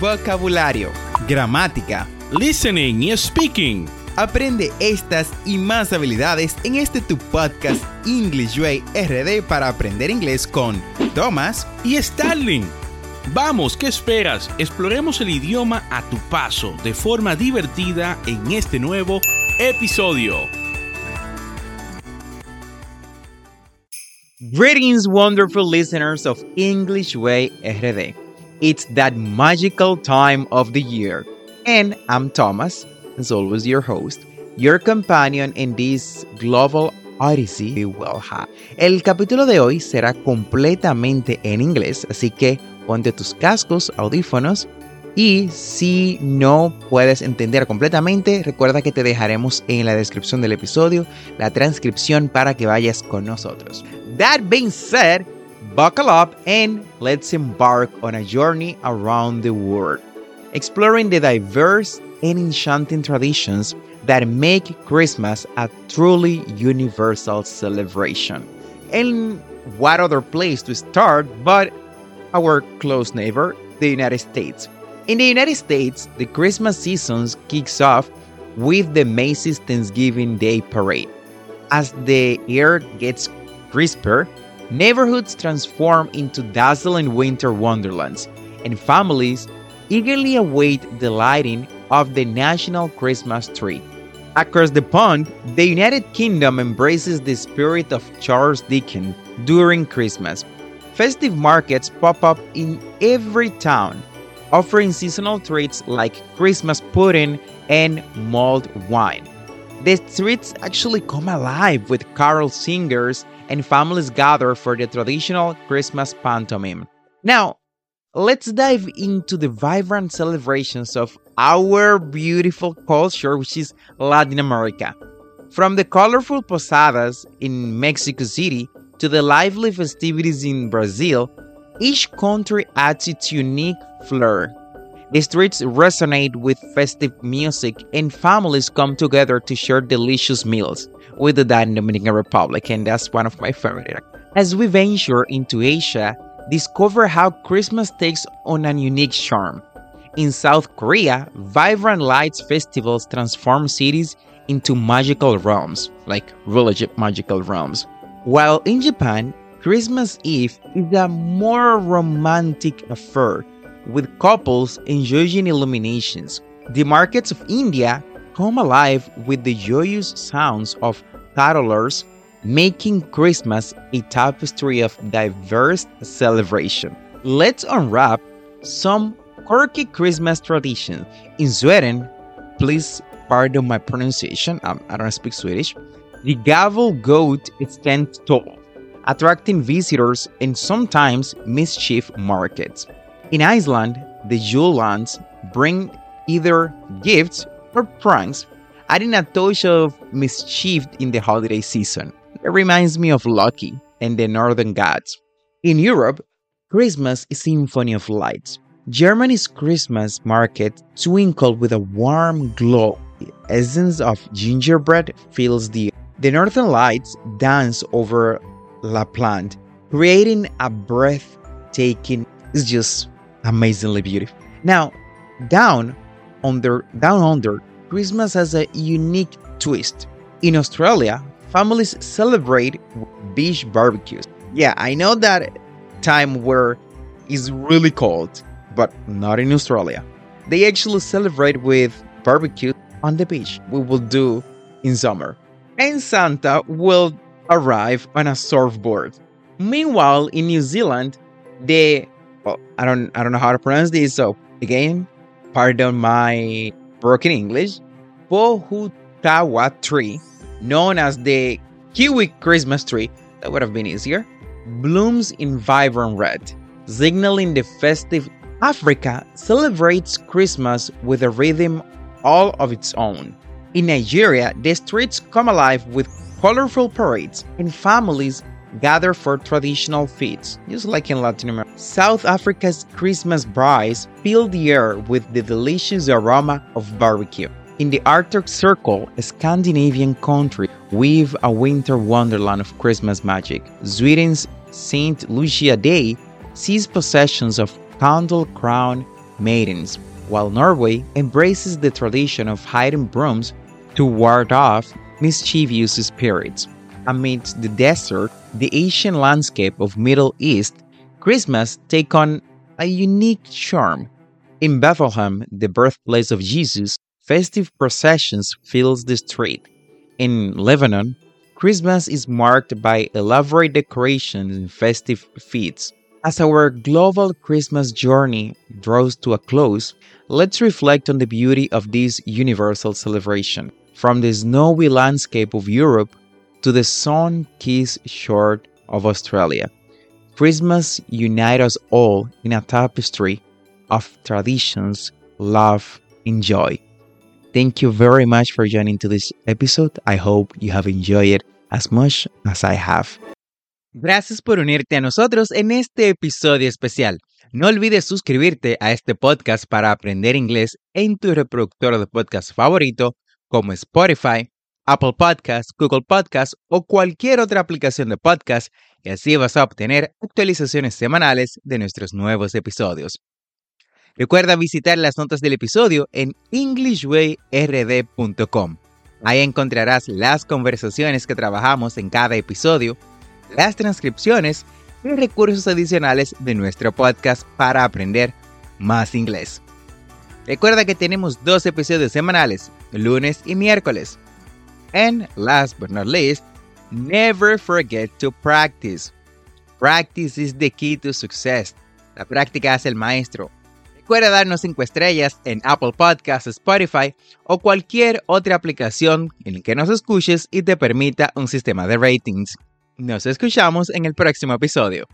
vocabulario, gramática, listening y speaking. Aprende estas y más habilidades en este tu podcast English Way RD para aprender inglés con Thomas y Starling. Vamos, ¿qué esperas? Exploremos el idioma a tu paso de forma divertida en este nuevo episodio. Greetings, wonderful listeners of English Way RD. It's that magical time of the year. And I'm Thomas as always, your host, your companion in this global odyssey we will have. El capítulo de hoy será completamente en inglés, así que ponte tus cascos, audífonos y si no puedes entender completamente, recuerda que te dejaremos en la descripción del episodio la transcripción para que vayas con nosotros. That being said, buckle up and let's embark on a journey around the world, exploring the diverse and enchanting traditions that make Christmas a truly universal celebration. And what other place to start but our close neighbor, the United States? In the United States, the Christmas season kicks off with the Macy's Thanksgiving Day Parade. As the air gets crisper, neighborhoods transform into dazzling winter wonderlands, and families eagerly await the lighting of the national Christmas tree. Across the pond, the United Kingdom embraces the spirit of Charles Dickens during Christmas. Festive markets pop up in every town, offering seasonal treats like Christmas pudding and mulled wine. The streets actually come alive with carol singers and families gather for the traditional Christmas pantomime. Now, let's dive into the vibrant celebrations of our beautiful culture, which is Latin America. From the colorful posadas in Mexico City to the lively festivities in Brazil, each country adds its unique flair. The streets resonate with festive music, and families come together to share delicious meals. Do the Dominican Republic, and that's one of my favorite. As we venture into Asia, discover how Christmas takes on a unique charm. In South Korea, vibrant lights festivals transform cities into magical realms, like village magical realms. While in Japan, Christmas Eve is a more romantic affair, with couples enjoying illuminations. The markets of India come alive with the joyous sounds of carolers making Christmas a tapestry of diverse celebration. Let's unwrap some quirky Christmas traditions. In Sweden, please pardon my pronunciation, I don't speak Swedish, the Gävle goat stands tall, attracting visitors and sometimes mischief markets. In Iceland, the Yule bring either gifts or pranks, adding a touch of mischief in the holiday season. It reminds me of Loki and the Northern Gods. In Europe, Christmas is symphony of lights. Germany's Christmas market twinkle with a warm glow. The essence of gingerbread fills the air. The northern lights dance over Lapland, creating a breathtaking, it's just amazingly beautiful. Now, down under down under, Christmas has a unique twist. In Australia, families celebrate beach barbecues. Yeah, I know that time where it's really cold, but not in Australia. They actually celebrate with barbecue on the beach. We will do in summer. And Santa will arrive on a surfboard. Meanwhile, in New Zealand, the well, I don't I don't know how to pronounce this, so again, pardon my broken English. Pohutukawa tree known as the Kiwi Christmas tree, that would have been easier, blooms in vibrant red, signaling the festive Africa celebrates Christmas with a rhythm all of its own. In Nigeria, the streets come alive with colorful parades and families gather for traditional feasts, just like in Latin America. South Africa's Christmas braais fill the air with the delicious aroma of barbecue. In the Arctic Circle, a Scandinavian country, weave a winter wonderland of Christmas magic. Sweden's St. Lucia Day sees possessions of candle crown maidens, while Norway embraces the tradition of hiding brooms to ward off mischievous spirits. Amidst the desert, the Asian landscape of Middle East, Christmas take on a unique charm. In Bethlehem, the birthplace of Jesus, festive processions fills the street. In Lebanon, Christmas is marked by elaborate decorations and festive feasts. As our global Christmas journey draws to a close, let's reflect on the beauty of this universal celebration. From the snowy landscape of Europe to the sun kissed shore of Australia, Christmas unites us all in a tapestry of traditions, love, and joy. Thank you very much for joining to this episode. I hope you have enjoyed it as much as I have. Gracias por unirte a nosotros en este episodio especial. No olvides suscribirte a este podcast para aprender inglés en tu reproductor de podcast favorito como Spotify, Apple Podcasts, Google Podcasts o cualquier otra aplicación de podcast y así vas a obtener actualizaciones semanales de nuestros nuevos episodios. Recuerda visitar las notas del episodio en englishwayrd.com. Ahí encontrarás las conversaciones que trabajamos en cada episodio, las transcripciones y recursos adicionales de nuestro podcast para aprender más inglés. Recuerda que tenemos dos episodios semanales, lunes y miércoles. And last but not least, never forget to practice. Practice is the key to success. La práctica hace el maestro. Recuerda darnos 5 estrellas en Apple Podcasts, Spotify o cualquier otra aplicación en la que nos escuches y te permita un sistema de ratings. Nos escuchamos en el próximo episodio.